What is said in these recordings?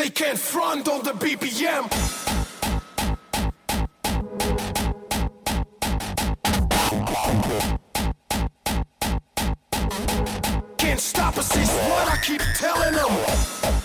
They can't front on the BPM. Can't stop us, is what I keep telling them.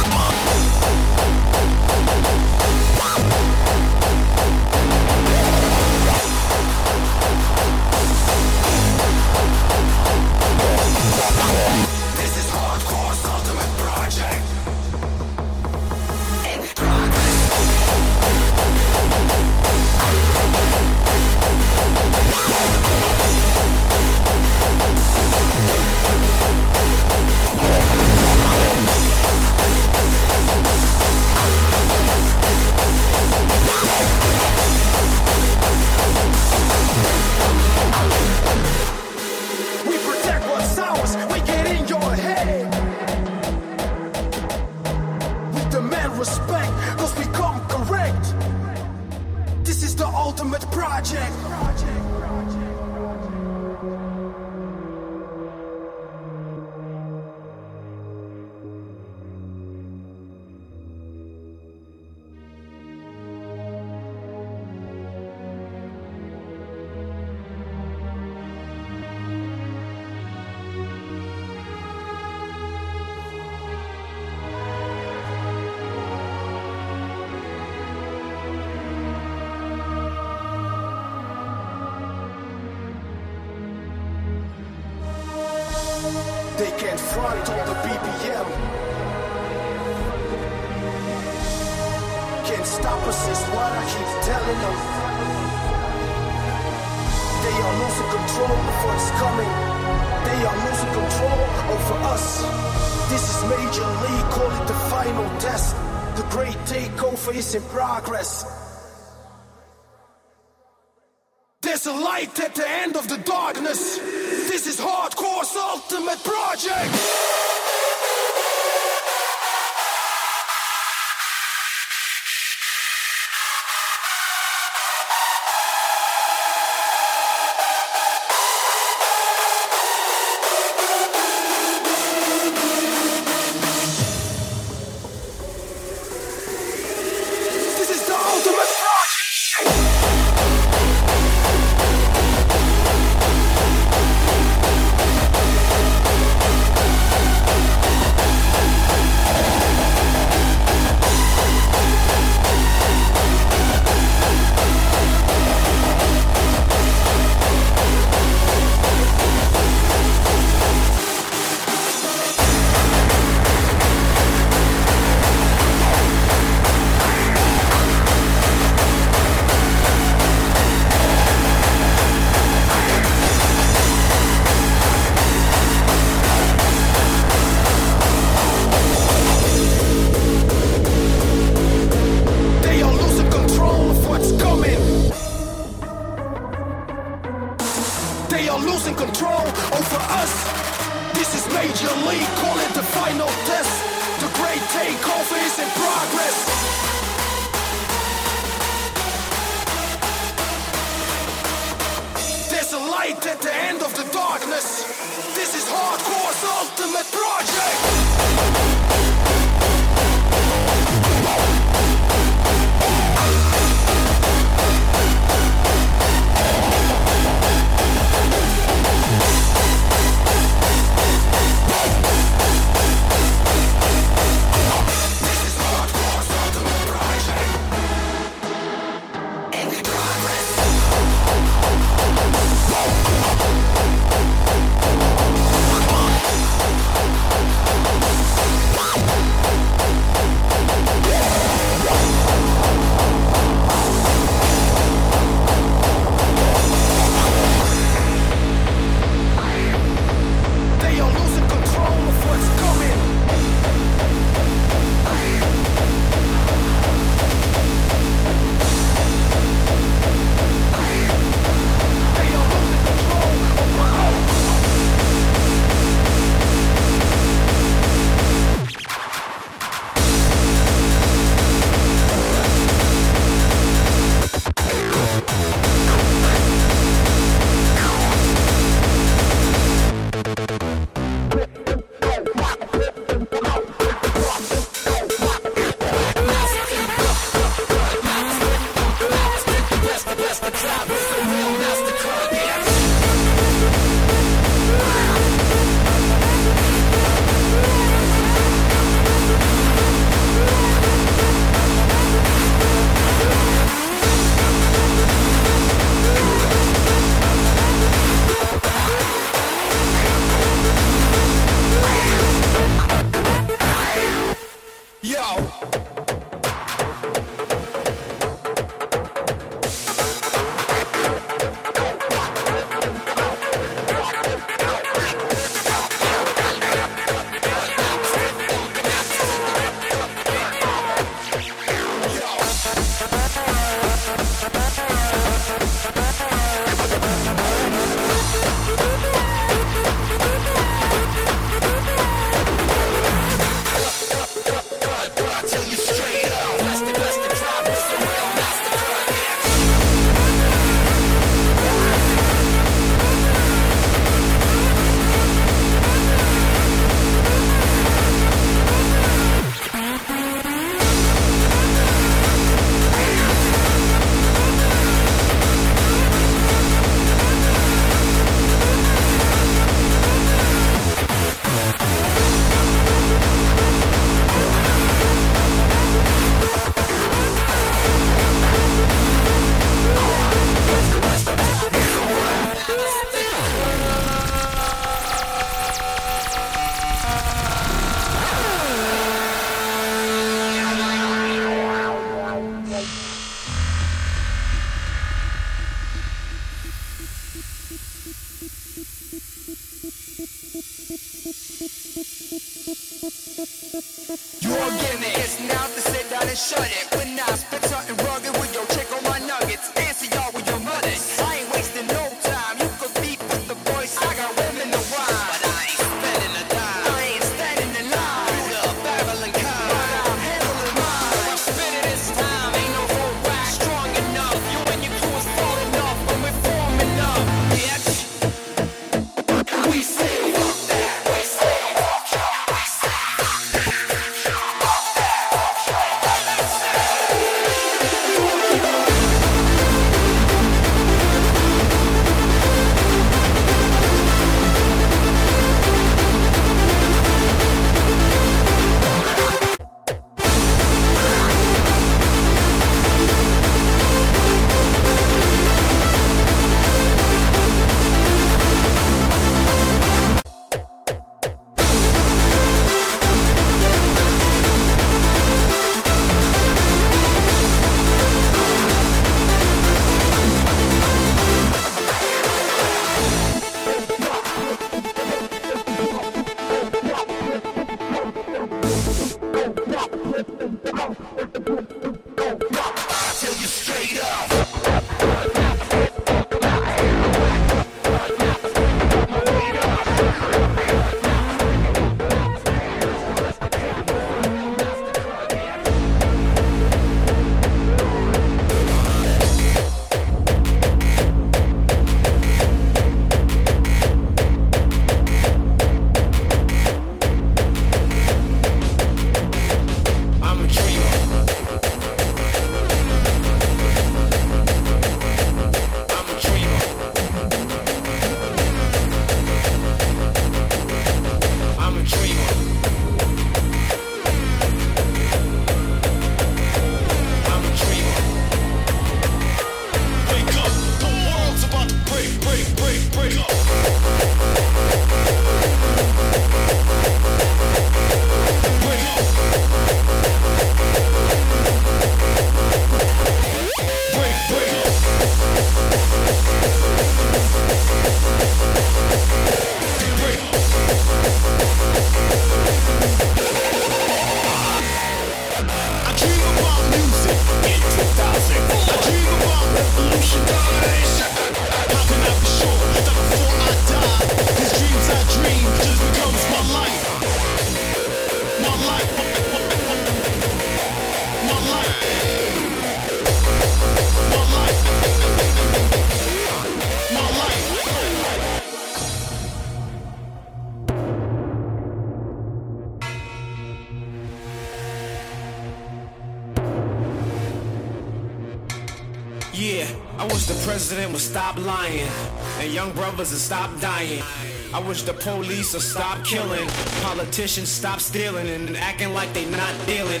urge the police to stop killing. Politicians stop stealing and acting like they not dealing.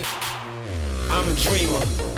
I'm a dreamer.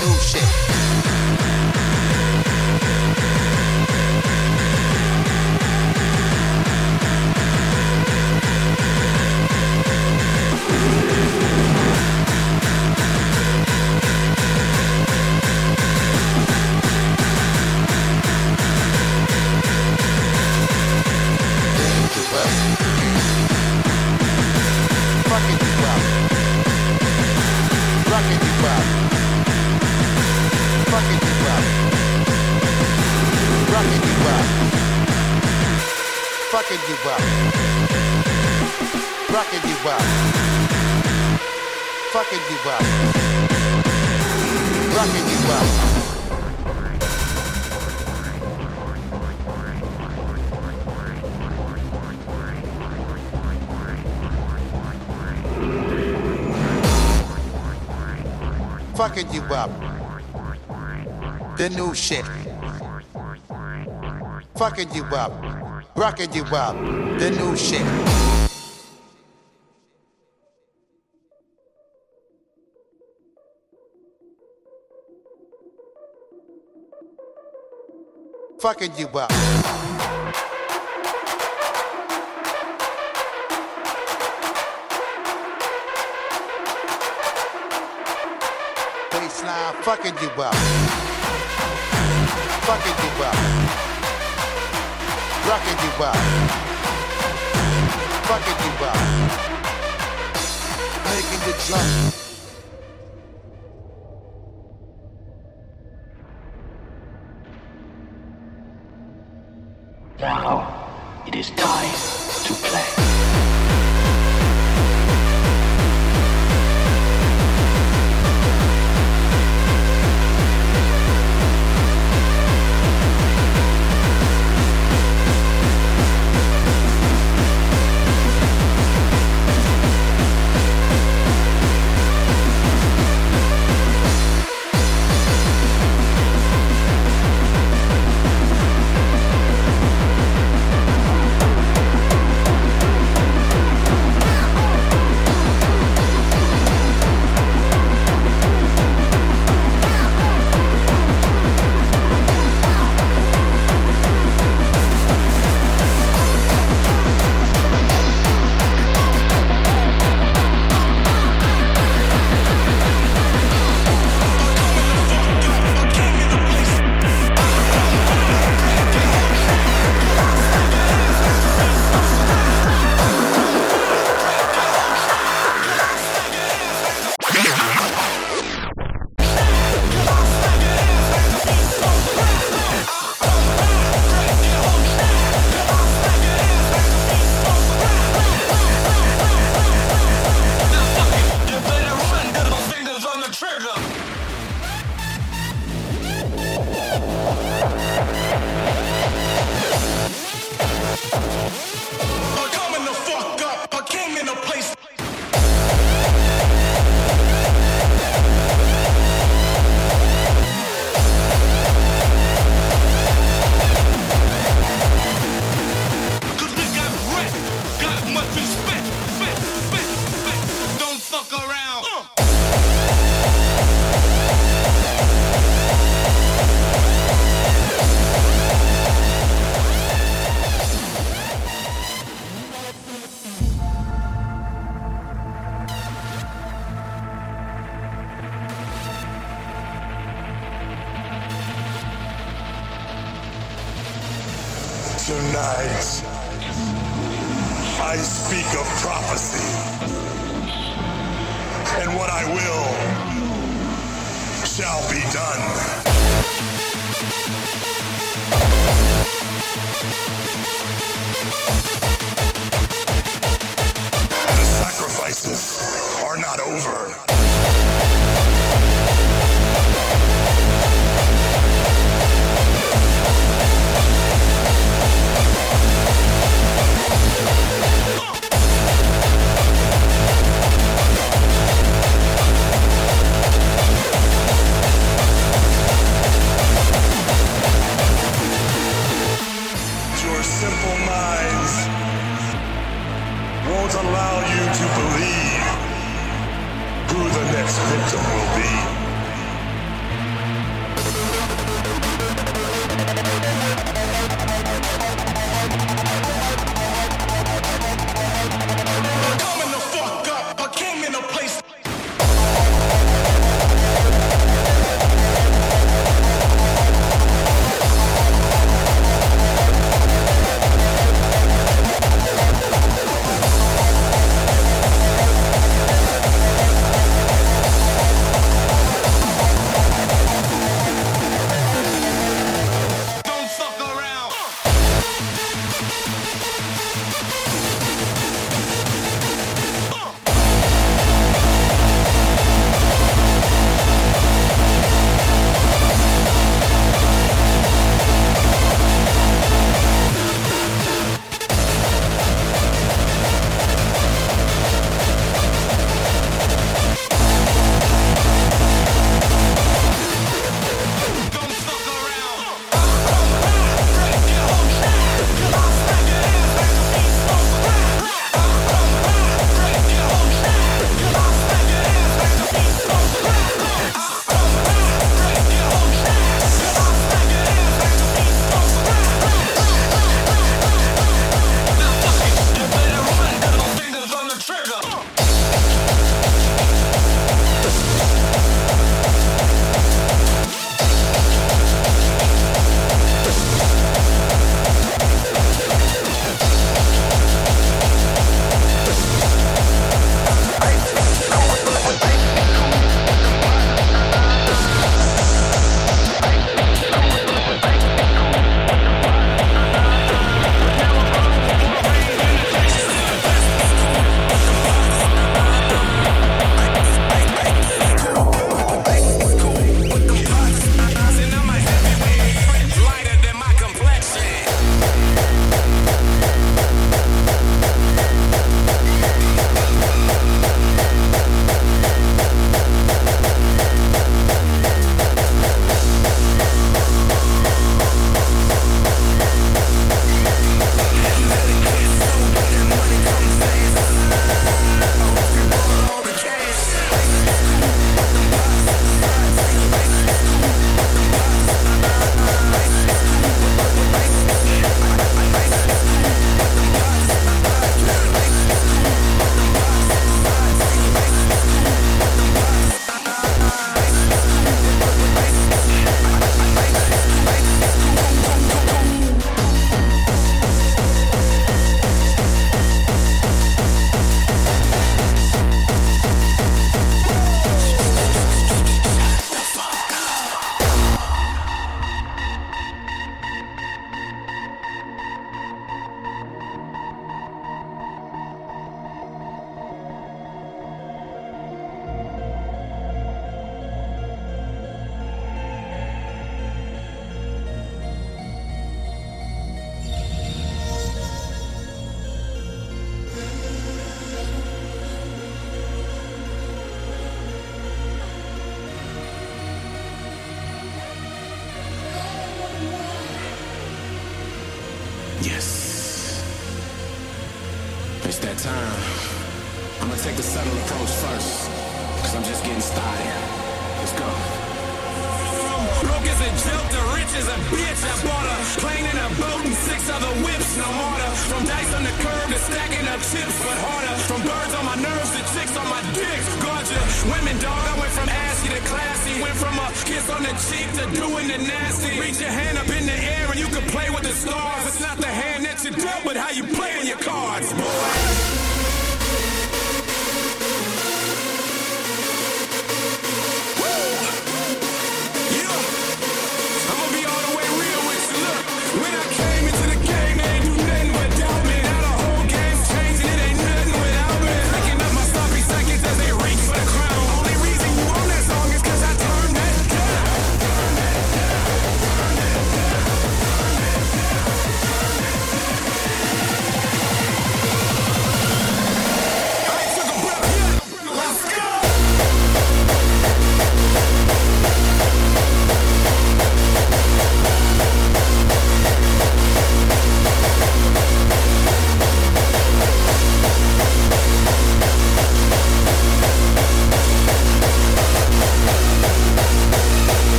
new shit. Fucking you up. The new shit. Fucking you up. Rocking you up. The new shit. Fucking you up. Fucking you up. Fucking you up. Rocking you up. Fucking you up. Making you jump. Now it is time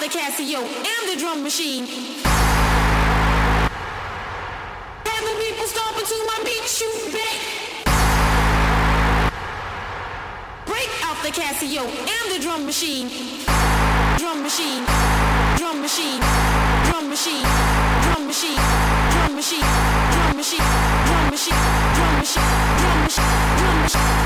the Casio and the drum machine. And the people stomping to my beat, shoot back. Break out the Casio and the drum machine. Drum machine, drum machine, drum machine, drum machine, drum machine, drum machine, drum machine, drum machine, drum machine, drum machine, drum machine, drum machine,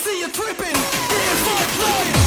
see you tripping, getting fucked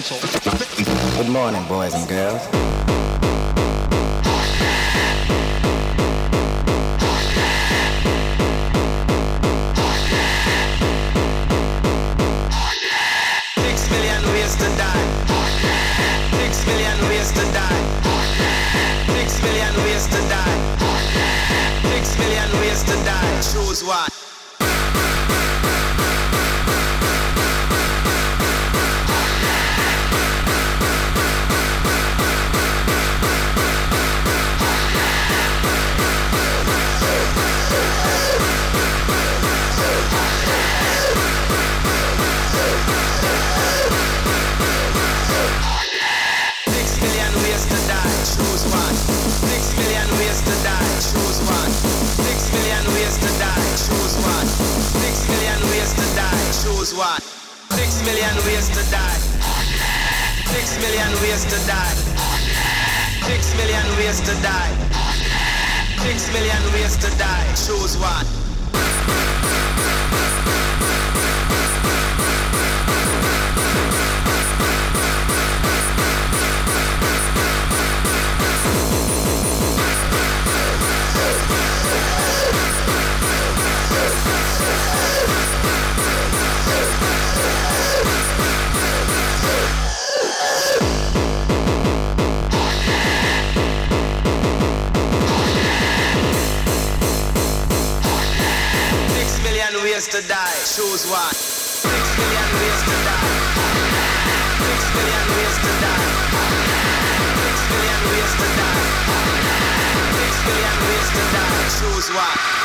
Good morning, boys and girls. Six million ways to die. Six million ways to die. Six million ways to die. Six million ways to die. Choose one. Ways to die. Choose one. Six million ways to die. Choose one. Six million ways to die. Choose one. Six million ways to die. Six million ways to die. Six million ways to die. Six million ways to die. Choose one. Ways to die. Choose one. Six million ways to die. Six million ways to die. Six million ways to die. Six million ways to die. Choose one.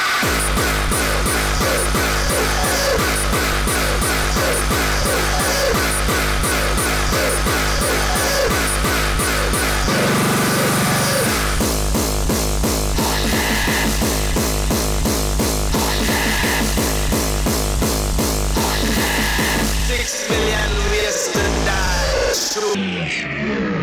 Six million ways to die. Choose.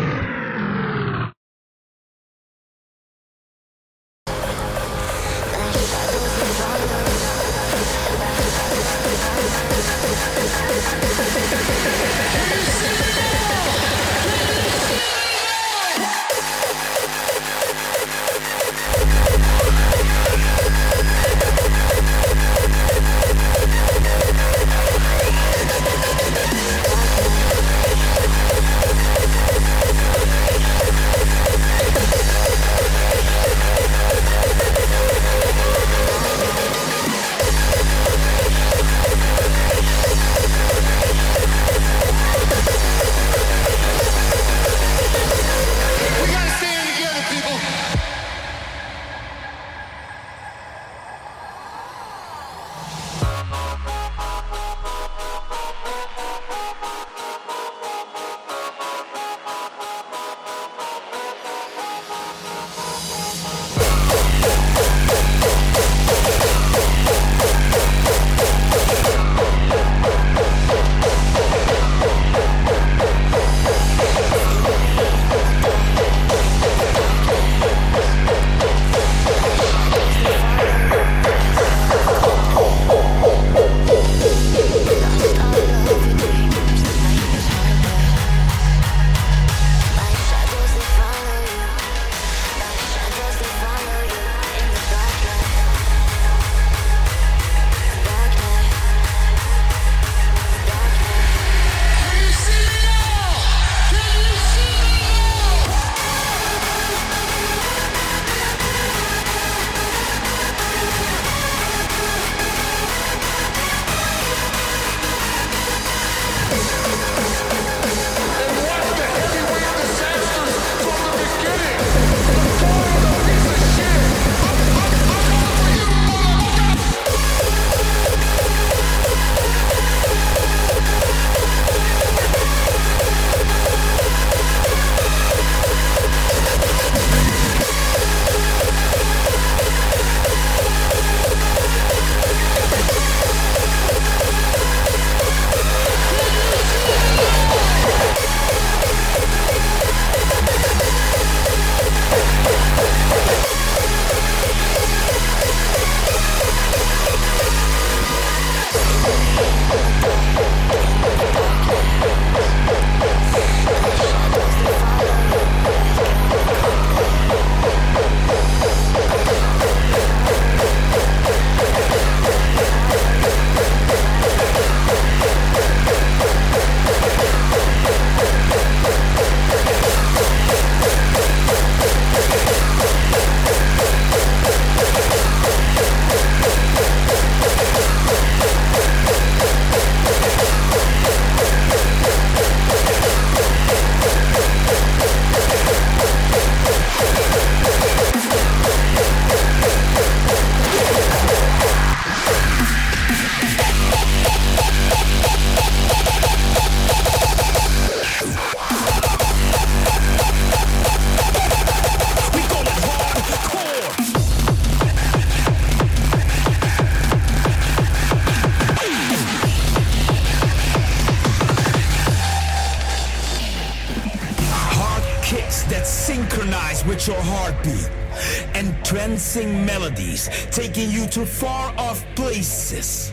To far off places.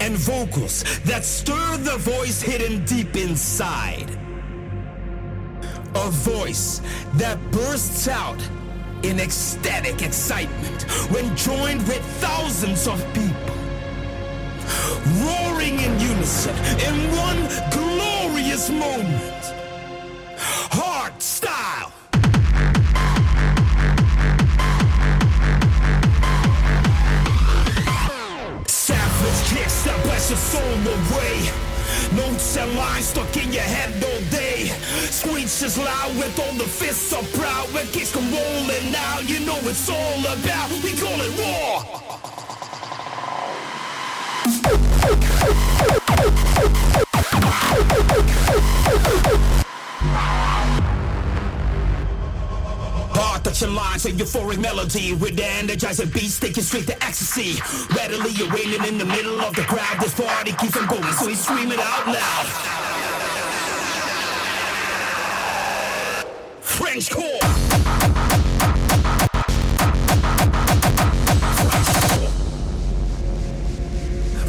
And vocals that stir the voice hidden deep inside. A voice that bursts out in ecstatic excitement when joined with thousands of people. Roaring in unison in one glorious moment. Bless your soul away. Notes and lines stuck in your head all day. Screeches loud with all the fists so proud. When kicks come rolling out, you know it's all about. We call it war. Hard touching lines, a euphoric melody with the energizing beats taking straight to ecstasy. Readily you're waiting in the middle of the crowd. This party keeps on going, so he's screaming out loud. French core.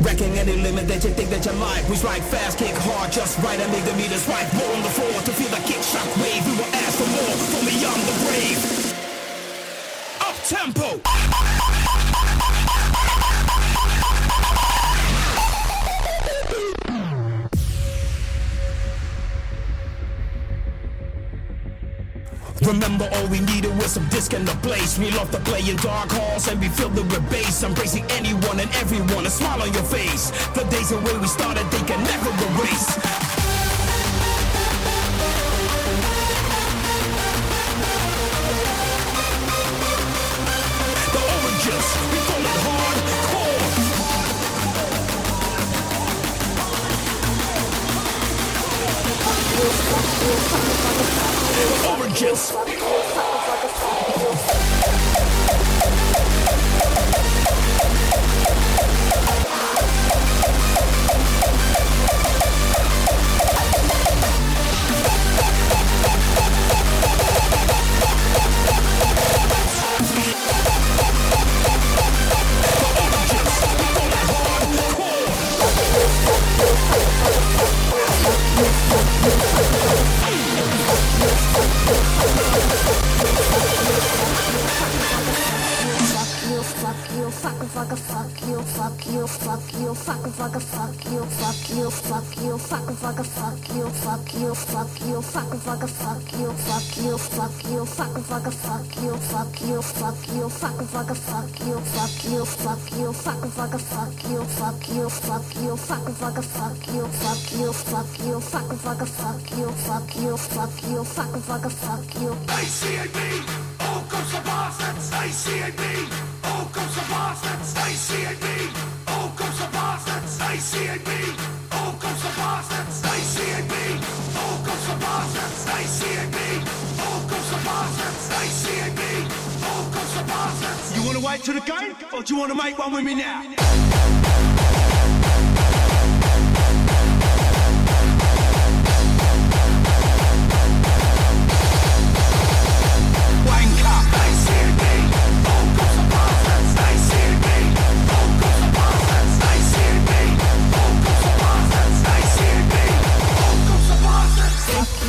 Wrecking any limit that you think that you like. We strike fast, kick hard, just right, and make the meters right. More on the floor to feel the kick shock wave. We will ask for more from beyond the grave. Tempo. Remember all we needed was some disc in the place We love to play in dark halls and we filled with bass Embracing anyone and everyone, a smile on your face. The days and way we started, they can never erase Just Fuck fuck fuck you, fuck you, fuck you, fuck fuck fuck you, fuck you, fuck you, fuck fuck fuck you, fuck you, fuck you, fuck fuck fuck you, fuck you, fuck you, fuck fuck fuck you, fuck you, fuck you, fuck fuck fuck you, fuck you, fuck you, fuck fuck fuck you, fuck you, fuck you, fuck fuck fuck you, fuck you, fuck you, fuck fuck fuck you, fuck you, fuck you, fuck fuck fuck you. ACAB, all comes you wanna wait till the game, or do you wanna make one with me now?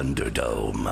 Thunderdome.